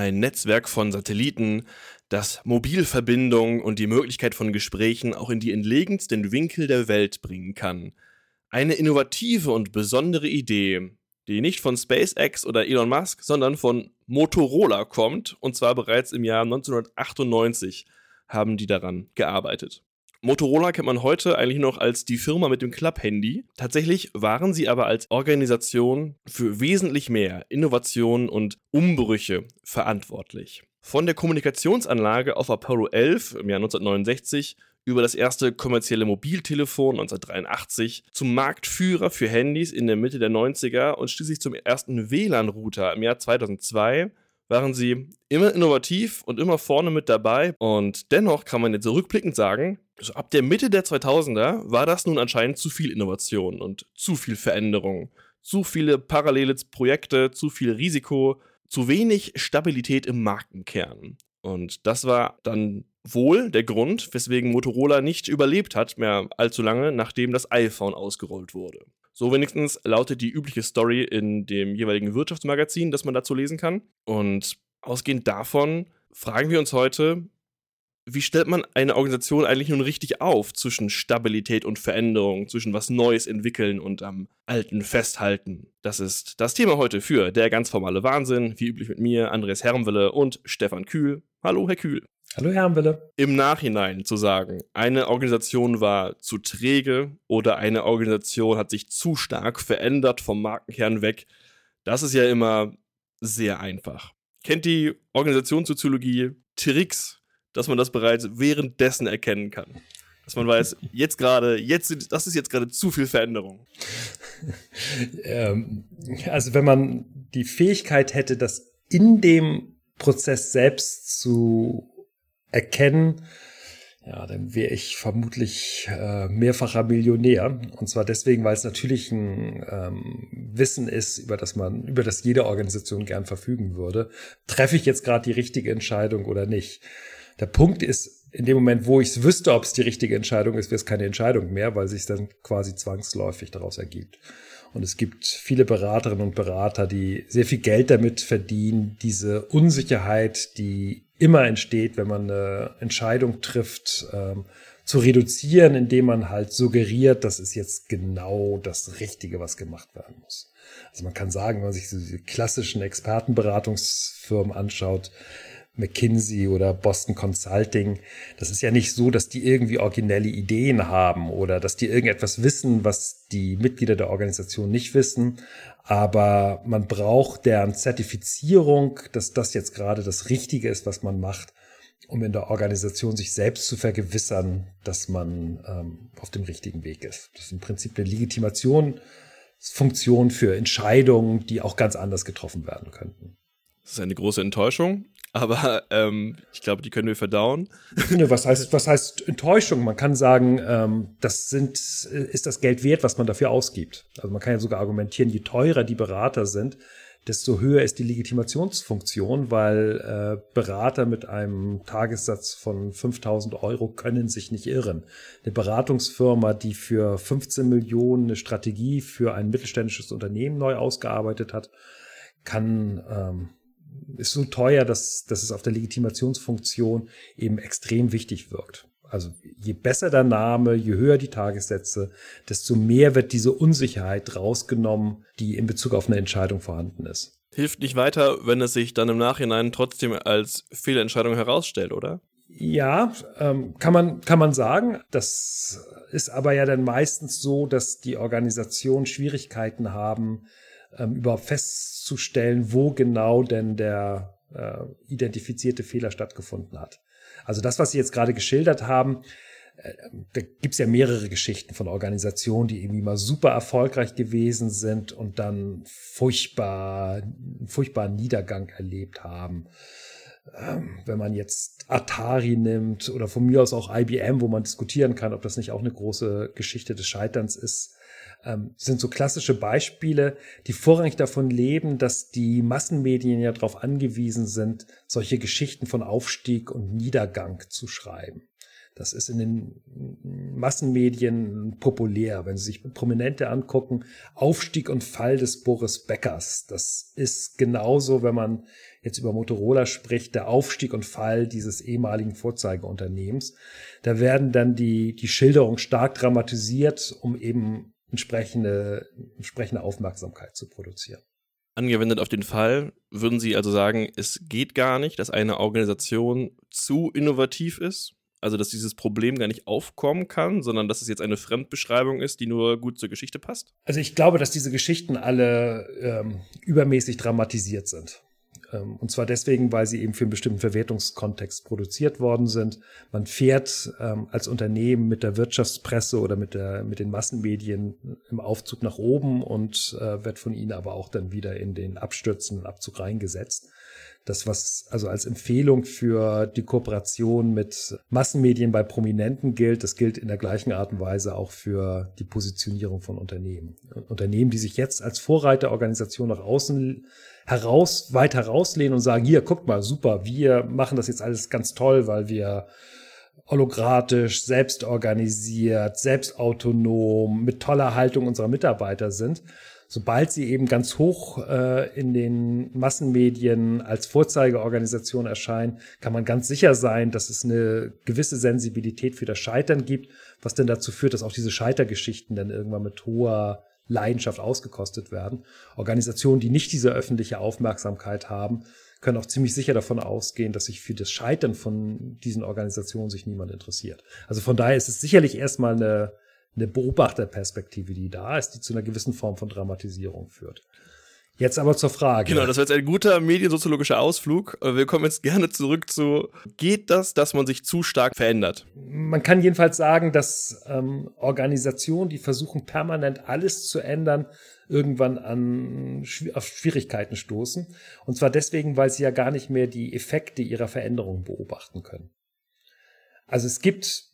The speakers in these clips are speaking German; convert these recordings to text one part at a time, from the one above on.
Ein Netzwerk von Satelliten, das Mobilverbindungen und die Möglichkeit von Gesprächen auch in die entlegensten Winkel der Welt bringen kann. Eine innovative und besondere Idee, die nicht von SpaceX oder Elon Musk, sondern von Motorola kommt, und zwar bereits im Jahr 1998 haben die daran gearbeitet. Motorola kennt man heute eigentlich noch als die Firma mit dem Club-Handy. Tatsächlich waren sie aber als Organisation für wesentlich mehr Innovationen und Umbrüche verantwortlich. Von der Kommunikationsanlage auf Apollo 11 im Jahr 1969 über das erste kommerzielle Mobiltelefon 1983 zum Marktführer für Handys in der Mitte der 90er und schließlich zum ersten WLAN-Router im Jahr 2002 waren sie immer innovativ und immer vorne mit dabei. Und dennoch kann man jetzt rückblickend sagen, also ab der Mitte der 2000er war das nun anscheinend zu viel Innovation und zu viel Veränderung. Zu viele parallele Projekte, zu viel Risiko, zu wenig Stabilität im Markenkern. Und das war dann wohl der Grund, weswegen Motorola nicht überlebt hat mehr allzu lange, nachdem das iPhone ausgerollt wurde. So wenigstens lautet die übliche Story in dem jeweiligen Wirtschaftsmagazin, das man dazu lesen kann. Und ausgehend davon fragen wir uns heute, wie stellt man eine Organisation eigentlich nun richtig auf zwischen Stabilität und Veränderung, zwischen was Neues entwickeln und am Alten festhalten? Das ist das Thema heute für der ganz formale Wahnsinn, wie üblich mit mir, Andreas Hermwille und Stefan Kühl. Hallo, Herr Kühl. Hallo, Herr Hermwille. Im Nachhinein zu sagen, eine Organisation war zu träge oder eine Organisation hat sich zu stark verändert vom Markenkern weg, das ist ja immer sehr einfach. Kennt die Organisationssoziologie Tricks dass man das bereits währenddessen erkennen kann. Dass man weiß, jetzt gerade, jetzt, das ist jetzt gerade zu viel Veränderung. ähm, also wenn man die Fähigkeit hätte, das in dem Prozess selbst zu erkennen, ja, dann wäre ich vermutlich äh, mehrfacher Millionär. Und zwar deswegen, weil es natürlich ein ähm, Wissen ist, über das man, über das jede Organisation gern verfügen würde. Treffe ich jetzt gerade die richtige Entscheidung oder nicht? Der Punkt ist, in dem Moment, wo ich es wüsste, ob es die richtige Entscheidung ist, wäre es keine Entscheidung mehr, weil sich dann quasi zwangsläufig daraus ergibt. Und es gibt viele Beraterinnen und Berater, die sehr viel Geld damit verdienen, diese Unsicherheit, die immer entsteht, wenn man eine Entscheidung trifft, ähm, zu reduzieren, indem man halt suggeriert, das ist jetzt genau das Richtige, was gemacht werden muss. Also man kann sagen, wenn man sich so diese klassischen Expertenberatungsfirmen anschaut, McKinsey oder Boston Consulting. Das ist ja nicht so, dass die irgendwie originelle Ideen haben oder dass die irgendetwas wissen, was die Mitglieder der Organisation nicht wissen. Aber man braucht deren Zertifizierung, dass das jetzt gerade das Richtige ist, was man macht, um in der Organisation sich selbst zu vergewissern, dass man ähm, auf dem richtigen Weg ist. Das ist im Prinzip eine Legitimationsfunktion für Entscheidungen, die auch ganz anders getroffen werden könnten. Das ist eine große Enttäuschung, aber ähm, ich glaube, die können wir verdauen. was heißt, was heißt Enttäuschung? Man kann sagen, ähm, das sind, ist das Geld wert, was man dafür ausgibt. Also man kann ja sogar argumentieren, je teurer die Berater sind, desto höher ist die Legitimationsfunktion, weil äh, Berater mit einem Tagessatz von 5000 Euro können sich nicht irren. Eine Beratungsfirma, die für 15 Millionen eine Strategie für ein mittelständisches Unternehmen neu ausgearbeitet hat, kann ähm, ist so teuer, dass, dass es auf der Legitimationsfunktion eben extrem wichtig wirkt. Also je besser der Name, je höher die Tagessätze, desto mehr wird diese Unsicherheit rausgenommen, die in Bezug auf eine Entscheidung vorhanden ist. Hilft nicht weiter, wenn es sich dann im Nachhinein trotzdem als Fehlentscheidung herausstellt, oder? Ja, ähm, kann man kann man sagen. Das ist aber ja dann meistens so, dass die Organisationen Schwierigkeiten haben, ähm, überhaupt festzustellen, wo genau denn der äh, identifizierte Fehler stattgefunden hat. Also das, was Sie jetzt gerade geschildert haben, äh, da gibt's ja mehrere Geschichten von Organisationen, die irgendwie mal super erfolgreich gewesen sind und dann furchtbar, furchtbaren Niedergang erlebt haben. Ähm, wenn man jetzt Atari nimmt oder von mir aus auch IBM, wo man diskutieren kann, ob das nicht auch eine große Geschichte des Scheiterns ist, ähm, sind so klassische Beispiele, die vorrangig davon leben, dass die Massenmedien ja darauf angewiesen sind, solche Geschichten von Aufstieg und Niedergang zu schreiben. Das ist in den Massenmedien populär. Wenn Sie sich Prominente angucken, Aufstieg und Fall des Boris Beckers. Das ist genauso, wenn man jetzt über Motorola spricht, der Aufstieg und Fall dieses ehemaligen Vorzeigeunternehmens. Da werden dann die, die Schilderungen stark dramatisiert, um eben entsprechende, entsprechende Aufmerksamkeit zu produzieren. Angewendet auf den Fall würden Sie also sagen, es geht gar nicht, dass eine Organisation zu innovativ ist, also dass dieses Problem gar nicht aufkommen kann, sondern dass es jetzt eine Fremdbeschreibung ist, die nur gut zur Geschichte passt? Also ich glaube, dass diese Geschichten alle ähm, übermäßig dramatisiert sind. Ähm, und zwar deswegen, weil sie eben für einen bestimmten Verwertungskontext produziert worden sind. Man fährt ähm, als Unternehmen mit der Wirtschaftspresse oder mit, der, mit den Massenmedien im Aufzug nach oben und äh, wird von ihnen aber auch dann wieder in den abstürzenden Abzug reingesetzt. Das, was also als Empfehlung für die Kooperation mit Massenmedien bei Prominenten gilt, das gilt in der gleichen Art und Weise auch für die Positionierung von Unternehmen. Unternehmen, die sich jetzt als Vorreiterorganisation nach außen heraus, weit herauslehnen und sagen, hier, guckt mal, super, wir machen das jetzt alles ganz toll, weil wir hologratisch, selbstorganisiert, selbstautonom, mit toller Haltung unserer Mitarbeiter sind. Sobald sie eben ganz hoch äh, in den Massenmedien als Vorzeigeorganisation erscheinen, kann man ganz sicher sein, dass es eine gewisse Sensibilität für das Scheitern gibt, was denn dazu führt, dass auch diese Scheitergeschichten dann irgendwann mit hoher Leidenschaft ausgekostet werden. Organisationen, die nicht diese öffentliche Aufmerksamkeit haben, können auch ziemlich sicher davon ausgehen, dass sich für das Scheitern von diesen Organisationen sich niemand interessiert. Also von daher ist es sicherlich erstmal eine, eine Beobachterperspektive, die da ist, die zu einer gewissen Form von Dramatisierung führt. Jetzt aber zur Frage. Genau, das war jetzt ein guter mediensoziologischer Ausflug. Wir kommen jetzt gerne zurück zu, geht das, dass man sich zu stark verändert? Man kann jedenfalls sagen, dass ähm, Organisationen, die versuchen permanent alles zu ändern, irgendwann an auf Schwierigkeiten stoßen. Und zwar deswegen, weil sie ja gar nicht mehr die Effekte ihrer Veränderung beobachten können. Also es gibt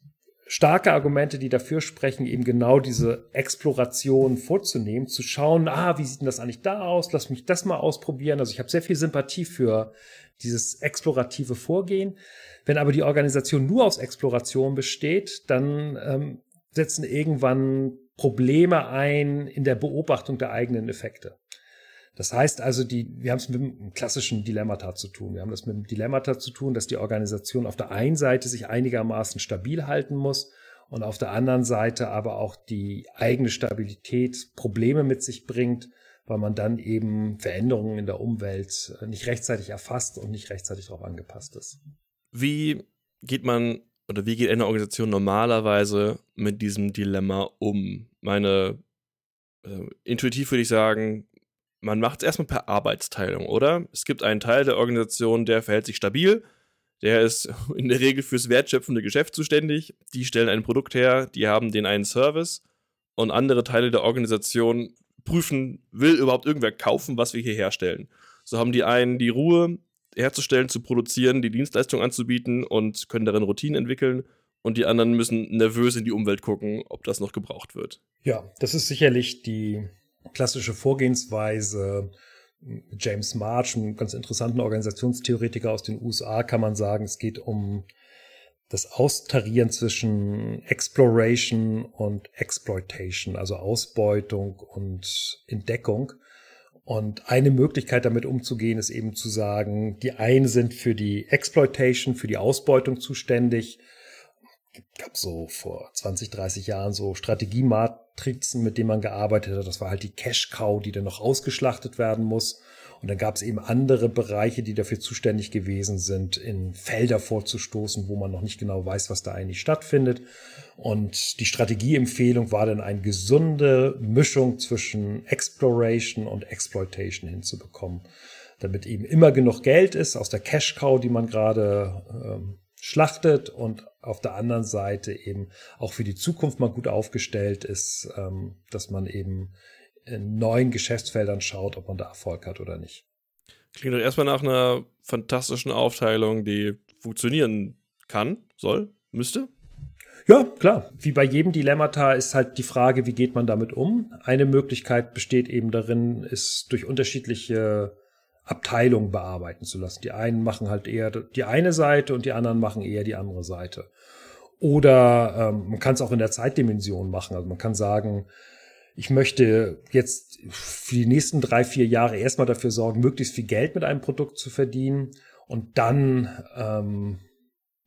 starke Argumente, die dafür sprechen, eben genau diese Exploration vorzunehmen, zu schauen, ah, wie sieht denn das eigentlich da aus? Lass mich das mal ausprobieren. Also ich habe sehr viel Sympathie für dieses explorative Vorgehen. Wenn aber die Organisation nur aus Exploration besteht, dann ähm, setzen irgendwann Probleme ein in der Beobachtung der eigenen Effekte. Das heißt also, die, wir haben es mit einem klassischen Dilemmata zu tun. Wir haben es mit einem Dilemmata zu tun, dass die Organisation auf der einen Seite sich einigermaßen stabil halten muss und auf der anderen Seite aber auch die eigene Stabilität Probleme mit sich bringt, weil man dann eben Veränderungen in der Umwelt nicht rechtzeitig erfasst und nicht rechtzeitig darauf angepasst ist. Wie geht man oder wie geht eine Organisation normalerweise mit diesem Dilemma um? Meine äh, intuitiv würde ich sagen, man macht es erstmal per Arbeitsteilung, oder? Es gibt einen Teil der Organisation, der verhält sich stabil, der ist in der Regel fürs wertschöpfende Geschäft zuständig, die stellen ein Produkt her, die haben den einen Service und andere Teile der Organisation prüfen, will überhaupt irgendwer kaufen, was wir hier herstellen. So haben die einen die Ruhe herzustellen, zu produzieren, die Dienstleistung anzubieten und können darin Routinen entwickeln und die anderen müssen nervös in die Umwelt gucken, ob das noch gebraucht wird. Ja, das ist sicherlich die klassische Vorgehensweise. James March, ein ganz interessanten Organisationstheoretiker aus den USA, kann man sagen, es geht um das Austarieren zwischen Exploration und Exploitation, also Ausbeutung und Entdeckung. Und eine Möglichkeit damit umzugehen, ist eben zu sagen, die einen sind für die Exploitation, für die Ausbeutung zuständig gab so vor 20, 30 Jahren so Strategiematrizen, mit denen man gearbeitet hat. Das war halt die Cash Cow, die dann noch ausgeschlachtet werden muss. Und dann gab es eben andere Bereiche, die dafür zuständig gewesen sind, in Felder vorzustoßen, wo man noch nicht genau weiß, was da eigentlich stattfindet. Und die Strategieempfehlung war dann eine gesunde Mischung zwischen Exploration und Exploitation hinzubekommen, damit eben immer genug Geld ist aus der Cash Cow, die man gerade ähm, schlachtet und auf der anderen Seite eben auch für die Zukunft mal gut aufgestellt ist, ähm, dass man eben in neuen Geschäftsfeldern schaut, ob man da Erfolg hat oder nicht. Klingt doch erstmal nach einer fantastischen Aufteilung, die funktionieren kann, soll, müsste. Ja, klar. Wie bei jedem Dilemmata ist halt die Frage, wie geht man damit um? Eine Möglichkeit besteht eben darin, ist durch unterschiedliche Abteilungen bearbeiten zu lassen. Die einen machen halt eher die eine Seite und die anderen machen eher die andere Seite. Oder ähm, man kann es auch in der Zeitdimension machen. Also man kann sagen, ich möchte jetzt für die nächsten drei, vier Jahre erstmal dafür sorgen, möglichst viel Geld mit einem Produkt zu verdienen. Und dann ähm,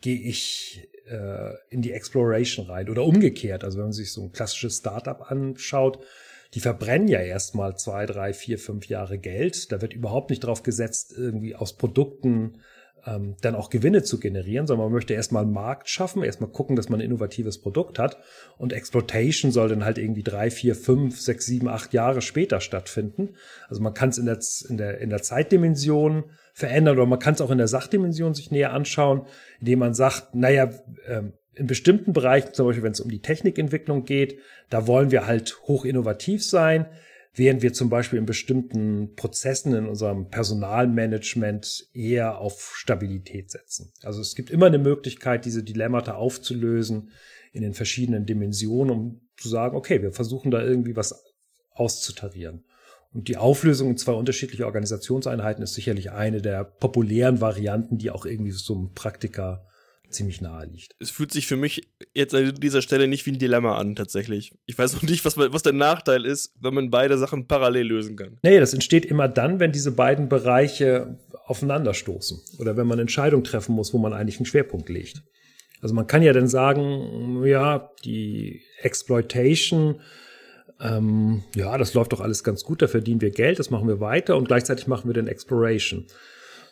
gehe ich äh, in die Exploration rein. Oder umgekehrt. Also wenn man sich so ein klassisches Startup anschaut, die verbrennen ja erstmal zwei, drei, vier, fünf Jahre Geld. Da wird überhaupt nicht drauf gesetzt, irgendwie aus Produkten ähm, dann auch Gewinne zu generieren, sondern man möchte erstmal einen Markt schaffen, erstmal gucken, dass man ein innovatives Produkt hat. Und Exploitation soll dann halt irgendwie drei, vier, fünf, sechs, sieben, acht Jahre später stattfinden. Also man kann es in der, in, der, in der Zeitdimension verändern oder man kann es auch in der Sachdimension sich näher anschauen, indem man sagt, naja, ähm, in bestimmten Bereichen, zum Beispiel wenn es um die Technikentwicklung geht, da wollen wir halt hoch innovativ sein während wir zum Beispiel in bestimmten Prozessen in unserem Personalmanagement eher auf Stabilität setzen. Also es gibt immer eine Möglichkeit, diese Dilemmata aufzulösen in den verschiedenen Dimensionen, um zu sagen, okay, wir versuchen da irgendwie was auszutarieren. Und die Auflösung in zwei unterschiedliche Organisationseinheiten ist sicherlich eine der populären Varianten, die auch irgendwie so ein Praktiker ziemlich nahe liegt. Es fühlt sich für mich jetzt an dieser Stelle nicht wie ein Dilemma an, tatsächlich. Ich weiß noch nicht, was, was der Nachteil ist, wenn man beide Sachen parallel lösen kann. Nee, das entsteht immer dann, wenn diese beiden Bereiche aufeinanderstoßen oder wenn man Entscheidungen treffen muss, wo man eigentlich einen Schwerpunkt legt. Also man kann ja dann sagen, ja, die Exploitation, ähm, ja, das läuft doch alles ganz gut, da verdienen wir Geld, das machen wir weiter und gleichzeitig machen wir dann Exploration.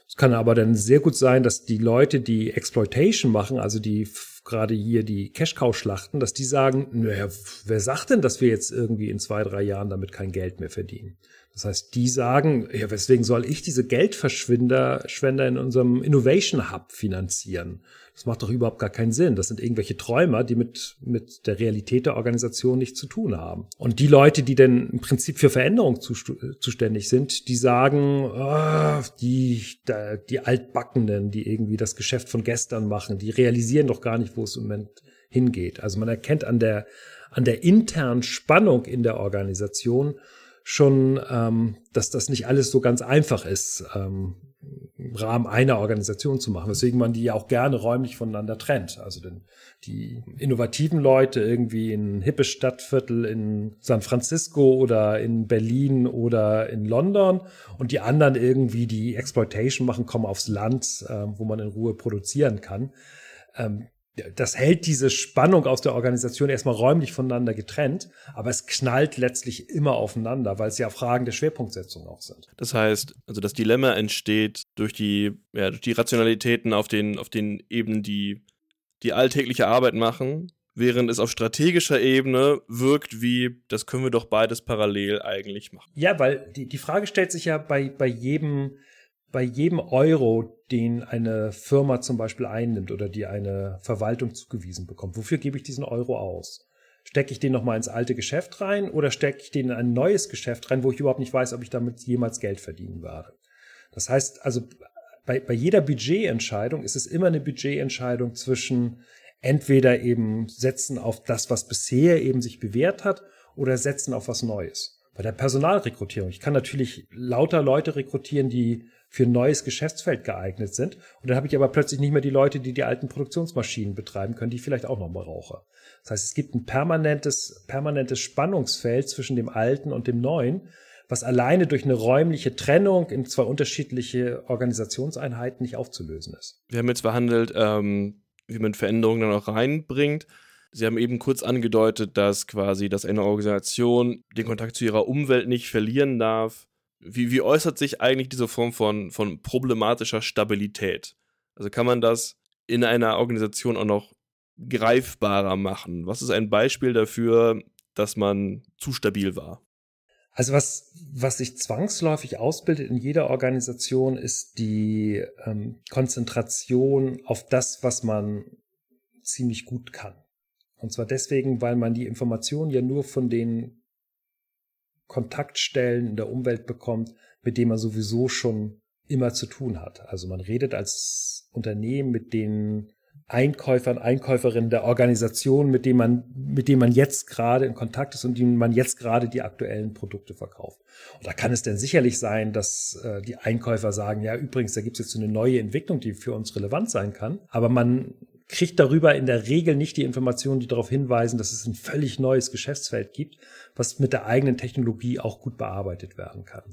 Es kann aber dann sehr gut sein, dass die Leute, die Exploitation machen, also die gerade hier die Cash-Cow schlachten, dass die sagen, naja, wer sagt denn, dass wir jetzt irgendwie in zwei, drei Jahren damit kein Geld mehr verdienen? Das heißt, die sagen, ja, weswegen soll ich diese Geldverschwinder Schwender in unserem Innovation Hub finanzieren? Das macht doch überhaupt gar keinen Sinn. Das sind irgendwelche Träumer, die mit, mit der Realität der Organisation nichts zu tun haben. Und die Leute, die denn im Prinzip für Veränderung zuständig sind, die sagen, oh, die, die Altbackenden, die irgendwie das Geschäft von gestern machen, die realisieren doch gar nicht, wo es im Moment hingeht. Also man erkennt an der, an der internen Spannung in der Organisation schon, ähm, dass das nicht alles so ganz einfach ist. Ähm, im Rahmen einer Organisation zu machen, weswegen man die ja auch gerne räumlich voneinander trennt. Also denn die innovativen Leute irgendwie in hippe Stadtviertel in San Francisco oder in Berlin oder in London und die anderen irgendwie, die Exploitation machen, kommen aufs Land, äh, wo man in Ruhe produzieren kann. Ähm, das hält diese Spannung aus der Organisation erstmal räumlich voneinander getrennt, aber es knallt letztlich immer aufeinander, weil es ja Fragen der Schwerpunktsetzung auch sind. Das heißt, also das Dilemma entsteht durch die, ja, durch die Rationalitäten auf den, auf den Ebenen, die die alltägliche Arbeit machen, während es auf strategischer Ebene wirkt wie, das können wir doch beides parallel eigentlich machen. Ja, weil die, die Frage stellt sich ja bei, bei jedem bei jedem Euro, den eine Firma zum Beispiel einnimmt oder die eine Verwaltung zugewiesen bekommt, wofür gebe ich diesen Euro aus? Stecke ich den nochmal ins alte Geschäft rein oder stecke ich den in ein neues Geschäft rein, wo ich überhaupt nicht weiß, ob ich damit jemals Geld verdienen werde? Das heißt also, bei, bei jeder Budgetentscheidung ist es immer eine Budgetentscheidung zwischen entweder eben setzen auf das, was bisher eben sich bewährt hat, oder setzen auf was Neues. Bei der Personalrekrutierung. Ich kann natürlich lauter Leute rekrutieren, die für ein neues Geschäftsfeld geeignet sind. Und dann habe ich aber plötzlich nicht mehr die Leute, die die alten Produktionsmaschinen betreiben können, die ich vielleicht auch noch mal brauche. Das heißt, es gibt ein permanentes, permanentes Spannungsfeld zwischen dem Alten und dem Neuen, was alleine durch eine räumliche Trennung in zwei unterschiedliche Organisationseinheiten nicht aufzulösen ist. Wir haben jetzt behandelt, ähm, wie man Veränderungen dann auch reinbringt. Sie haben eben kurz angedeutet, dass quasi, dass eine Organisation den Kontakt zu ihrer Umwelt nicht verlieren darf. Wie, wie äußert sich eigentlich diese Form von, von problematischer Stabilität? Also kann man das in einer Organisation auch noch greifbarer machen? Was ist ein Beispiel dafür, dass man zu stabil war? Also was, was sich zwangsläufig ausbildet in jeder Organisation, ist die ähm, Konzentration auf das, was man ziemlich gut kann. Und zwar deswegen, weil man die Informationen ja nur von den Kontaktstellen in der Umwelt bekommt, mit denen man sowieso schon immer zu tun hat. Also man redet als Unternehmen mit den Einkäufern, Einkäuferinnen der Organisation, mit denen man, mit denen man jetzt gerade in Kontakt ist und denen man jetzt gerade die aktuellen Produkte verkauft. Und da kann es denn sicherlich sein, dass äh, die Einkäufer sagen, ja, übrigens, da gibt es jetzt so eine neue Entwicklung, die für uns relevant sein kann. Aber man kriegt darüber in der Regel nicht die Informationen, die darauf hinweisen, dass es ein völlig neues Geschäftsfeld gibt, was mit der eigenen Technologie auch gut bearbeitet werden kann.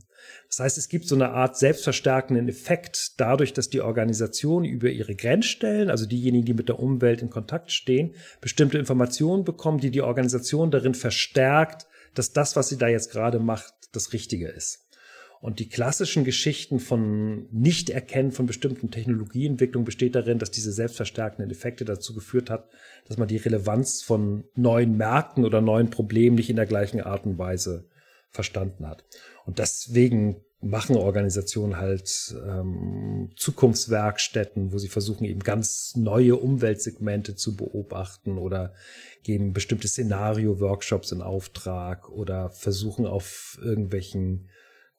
Das heißt, es gibt so eine Art selbstverstärkenden Effekt dadurch, dass die Organisation über ihre Grenzstellen, also diejenigen, die mit der Umwelt in Kontakt stehen, bestimmte Informationen bekommen, die die Organisation darin verstärkt, dass das, was sie da jetzt gerade macht, das Richtige ist. Und die klassischen Geschichten von Nichterkennen von bestimmten Technologieentwicklungen besteht darin, dass diese selbstverstärkenden Effekte dazu geführt hat, dass man die Relevanz von neuen Märkten oder neuen Problemen nicht in der gleichen Art und Weise verstanden hat. Und deswegen machen Organisationen halt ähm, Zukunftswerkstätten, wo sie versuchen, eben ganz neue Umweltsegmente zu beobachten oder geben bestimmte Szenario-Workshops in Auftrag oder versuchen auf irgendwelchen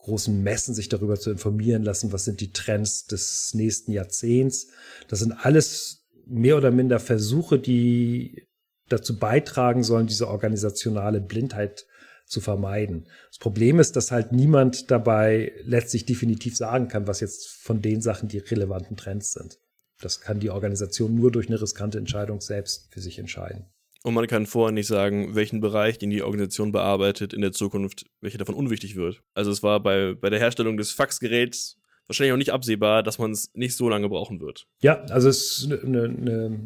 großen Messen sich darüber zu informieren lassen, was sind die Trends des nächsten Jahrzehnts. Das sind alles mehr oder minder Versuche, die dazu beitragen sollen, diese organisationale Blindheit zu vermeiden. Das Problem ist, dass halt niemand dabei letztlich definitiv sagen kann, was jetzt von den Sachen die relevanten Trends sind. Das kann die Organisation nur durch eine riskante Entscheidung selbst für sich entscheiden. Und man kann vorher nicht sagen, welchen Bereich, den die Organisation bearbeitet, in der Zukunft, welcher davon unwichtig wird. Also es war bei, bei der Herstellung des Faxgeräts wahrscheinlich auch nicht absehbar, dass man es nicht so lange brauchen wird. Ja, also es ist eine, eine,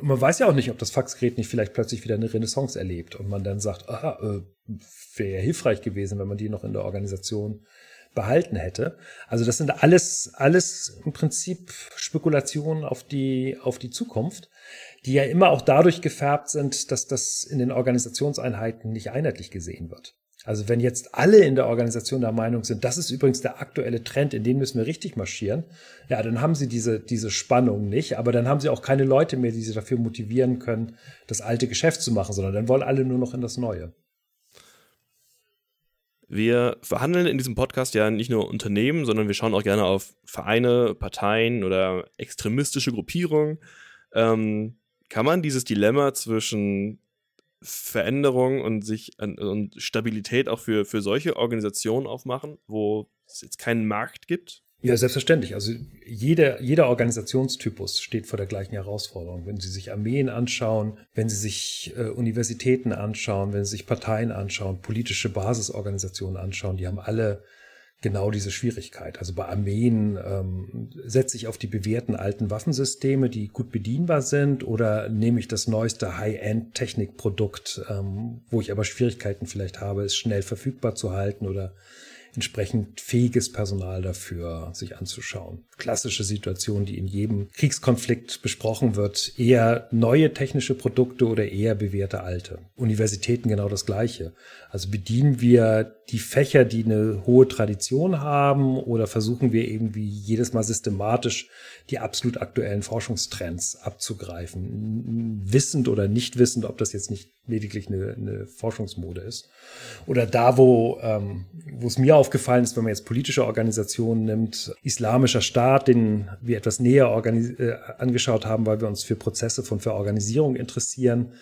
man weiß ja auch nicht, ob das Faxgerät nicht vielleicht plötzlich wieder eine Renaissance erlebt und man dann sagt, aha, äh, wäre ja hilfreich gewesen, wenn man die noch in der Organisation behalten hätte. Also das sind alles, alles im Prinzip Spekulationen auf die, auf die Zukunft die ja immer auch dadurch gefärbt sind, dass das in den Organisationseinheiten nicht einheitlich gesehen wird. Also wenn jetzt alle in der Organisation der Meinung sind, das ist übrigens der aktuelle Trend, in den müssen wir richtig marschieren, ja, dann haben sie diese, diese Spannung nicht, aber dann haben sie auch keine Leute mehr, die sie dafür motivieren können, das alte Geschäft zu machen, sondern dann wollen alle nur noch in das Neue. Wir verhandeln in diesem Podcast ja nicht nur Unternehmen, sondern wir schauen auch gerne auf Vereine, Parteien oder extremistische Gruppierungen. Ähm, kann man dieses Dilemma zwischen Veränderung und sich und Stabilität auch für, für solche Organisationen aufmachen, wo es jetzt keinen Markt gibt? Ja, selbstverständlich. Also jeder, jeder Organisationstypus steht vor der gleichen Herausforderung. Wenn Sie sich Armeen anschauen, wenn Sie sich äh, Universitäten anschauen, wenn Sie sich Parteien anschauen, politische Basisorganisationen anschauen, die haben alle genau diese Schwierigkeit. Also bei Armeen ähm, setze ich auf die bewährten alten Waffensysteme, die gut bedienbar sind, oder nehme ich das neueste High-End-Technikprodukt, ähm, wo ich aber Schwierigkeiten vielleicht habe, es schnell verfügbar zu halten oder entsprechend fähiges Personal dafür sich anzuschauen. Klassische Situation, die in jedem Kriegskonflikt besprochen wird, eher neue technische Produkte oder eher bewährte alte. Universitäten genau das Gleiche. Also bedienen wir die Fächer, die eine hohe Tradition haben oder versuchen wir irgendwie jedes Mal systematisch die absolut aktuellen Forschungstrends abzugreifen, wissend oder nicht wissend, ob das jetzt nicht lediglich eine, eine Forschungsmode ist. Oder da, wo, ähm, wo es mir aufgefallen ist, wenn man jetzt politische Organisationen nimmt, Islamischer Staat, den wir etwas näher äh, angeschaut haben, weil wir uns für Prozesse von Verorganisierung interessieren,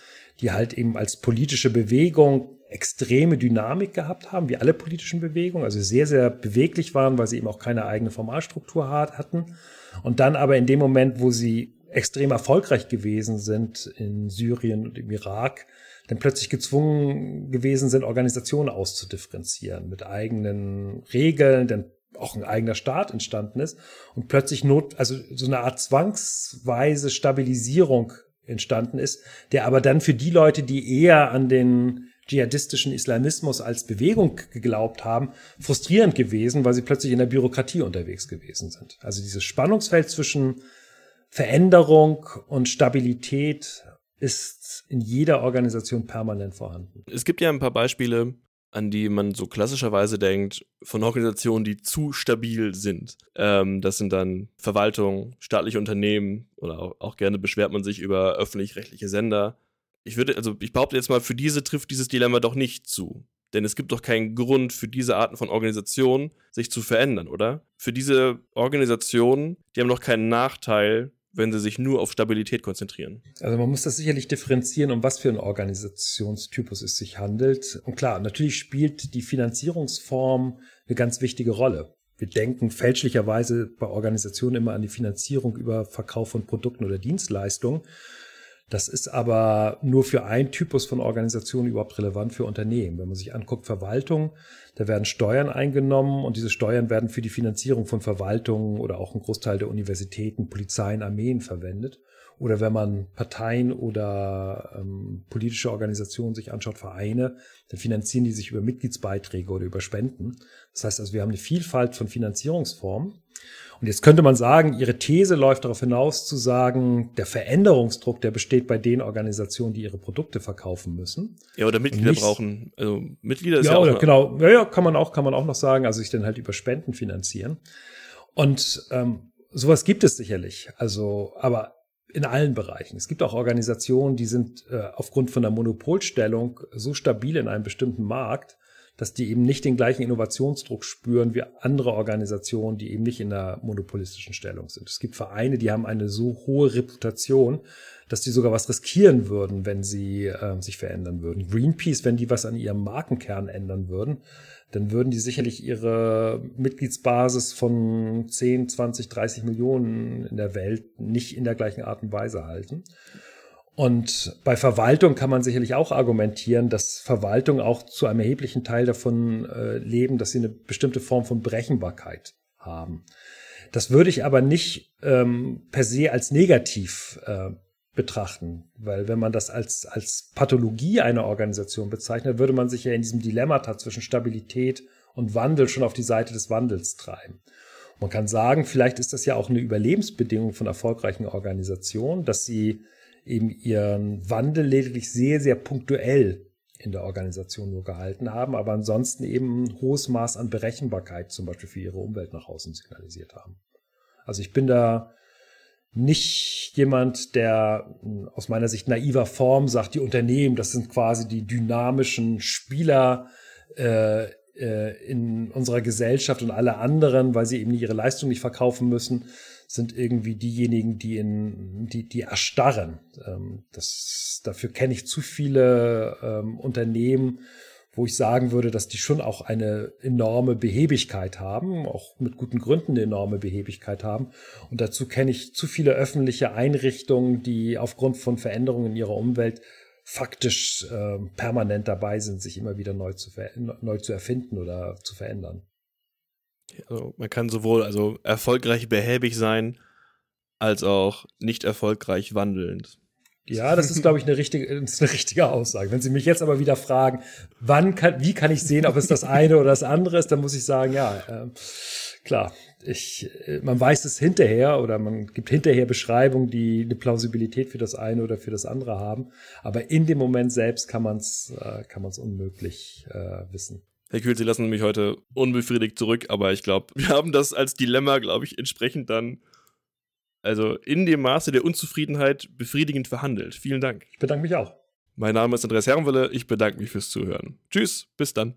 die halt eben als politische Bewegung extreme Dynamik gehabt haben, wie alle politischen Bewegungen, also sehr, sehr beweglich waren, weil sie eben auch keine eigene Formalstruktur hatten. Und dann aber in dem Moment, wo sie extrem erfolgreich gewesen sind in Syrien und im Irak, dann plötzlich gezwungen gewesen sind, Organisationen auszudifferenzieren mit eigenen Regeln, denn auch ein eigener Staat entstanden ist und plötzlich Not, also so eine Art zwangsweise Stabilisierung entstanden ist, der aber dann für die Leute, die eher an den dschihadistischen Islamismus als Bewegung geglaubt haben, frustrierend gewesen, weil sie plötzlich in der Bürokratie unterwegs gewesen sind. Also dieses Spannungsfeld zwischen Veränderung und Stabilität ist in jeder Organisation permanent vorhanden. Es gibt ja ein paar Beispiele, an die man so klassischerweise denkt, von Organisationen, die zu stabil sind. Ähm, das sind dann Verwaltung, staatliche Unternehmen oder auch, auch gerne beschwert man sich über öffentlich-rechtliche Sender. Ich würde, also ich behaupte jetzt mal, für diese trifft dieses Dilemma doch nicht zu. Denn es gibt doch keinen Grund für diese Arten von Organisationen, sich zu verändern, oder? Für diese Organisationen, die haben doch keinen Nachteil, wenn sie sich nur auf Stabilität konzentrieren. Also man muss das sicherlich differenzieren, um was für einen Organisationstypus es sich handelt. Und klar, natürlich spielt die Finanzierungsform eine ganz wichtige Rolle. wir denken fälschlicherweise bei Organisationen immer an die Finanzierung über Verkauf von Produkten oder Dienstleistungen. Das ist aber nur für einen Typus von Organisationen überhaupt relevant für Unternehmen. Wenn man sich anguckt, Verwaltung, da werden Steuern eingenommen und diese Steuern werden für die Finanzierung von Verwaltungen oder auch ein Großteil der Universitäten, Polizeien, Armeen verwendet. Oder wenn man Parteien oder ähm, politische Organisationen sich anschaut, Vereine, dann finanzieren die sich über Mitgliedsbeiträge oder über Spenden. Das heißt also, wir haben eine Vielfalt von Finanzierungsformen. Und jetzt könnte man sagen, Ihre These läuft darauf hinaus zu sagen, der Veränderungsdruck, der besteht bei den Organisationen, die ihre Produkte verkaufen müssen. Ja, oder Mitglieder nicht, brauchen. Also Mitglieder ist ja, ja auch. Oder, genau, ja, ja, kann man auch, kann man auch noch sagen, also sich dann halt über Spenden finanzieren. Und ähm, sowas gibt es sicherlich. Also, aber in allen Bereichen. Es gibt auch Organisationen, die sind äh, aufgrund von der Monopolstellung so stabil in einem bestimmten Markt, dass die eben nicht den gleichen Innovationsdruck spüren wie andere Organisationen, die eben nicht in der monopolistischen Stellung sind. Es gibt Vereine, die haben eine so hohe Reputation, dass die sogar was riskieren würden, wenn sie äh, sich verändern würden. Greenpeace, wenn die was an ihrem Markenkern ändern würden, dann würden die sicherlich ihre Mitgliedsbasis von 10, 20, 30 Millionen in der Welt nicht in der gleichen Art und Weise halten. Und bei Verwaltung kann man sicherlich auch argumentieren, dass Verwaltung auch zu einem erheblichen Teil davon äh, leben, dass sie eine bestimmte Form von Berechenbarkeit haben. Das würde ich aber nicht ähm, per se als negativ äh, betrachten. Weil wenn man das als, als Pathologie einer Organisation bezeichnet, würde man sich ja in diesem Dilemmata zwischen Stabilität und Wandel schon auf die Seite des Wandels treiben. Man kann sagen, vielleicht ist das ja auch eine Überlebensbedingung von erfolgreichen Organisationen, dass sie eben ihren Wandel lediglich sehr, sehr punktuell in der Organisation nur gehalten haben, aber ansonsten eben ein hohes Maß an Berechenbarkeit zum Beispiel für ihre Umwelt nach außen signalisiert haben. Also ich bin da nicht jemand, der hm, aus meiner Sicht naiver Form sagt, die Unternehmen, das sind quasi die dynamischen Spieler äh, äh, in unserer Gesellschaft und alle anderen, weil sie eben ihre Leistung nicht verkaufen müssen, sind irgendwie diejenigen, die in die die erstarren. Ähm, das dafür kenne ich zu viele ähm, Unternehmen wo ich sagen würde, dass die schon auch eine enorme Behebigkeit haben, auch mit guten Gründen eine enorme Behebigkeit haben. Und dazu kenne ich zu viele öffentliche Einrichtungen, die aufgrund von Veränderungen in ihrer Umwelt faktisch äh, permanent dabei sind, sich immer wieder neu zu, neu zu erfinden oder zu verändern. Also man kann sowohl also erfolgreich behäbig sein, als auch nicht erfolgreich wandelnd. Ja, das ist, glaube ich, eine richtige, eine richtige Aussage. Wenn Sie mich jetzt aber wieder fragen, wann kann, wie kann ich sehen, ob es das eine oder das andere ist, dann muss ich sagen, ja, äh, klar, ich, äh, man weiß es hinterher oder man gibt hinterher Beschreibungen, die eine Plausibilität für das eine oder für das andere haben. Aber in dem Moment selbst kann man es äh, unmöglich äh, wissen. Herr Kühl, Sie lassen mich heute unbefriedigt zurück, aber ich glaube, wir haben das als Dilemma, glaube ich, entsprechend dann also in dem Maße der Unzufriedenheit befriedigend verhandelt. Vielen Dank. Ich bedanke mich auch. Mein Name ist Andreas Herrenwille. Ich bedanke mich fürs Zuhören. Tschüss, bis dann.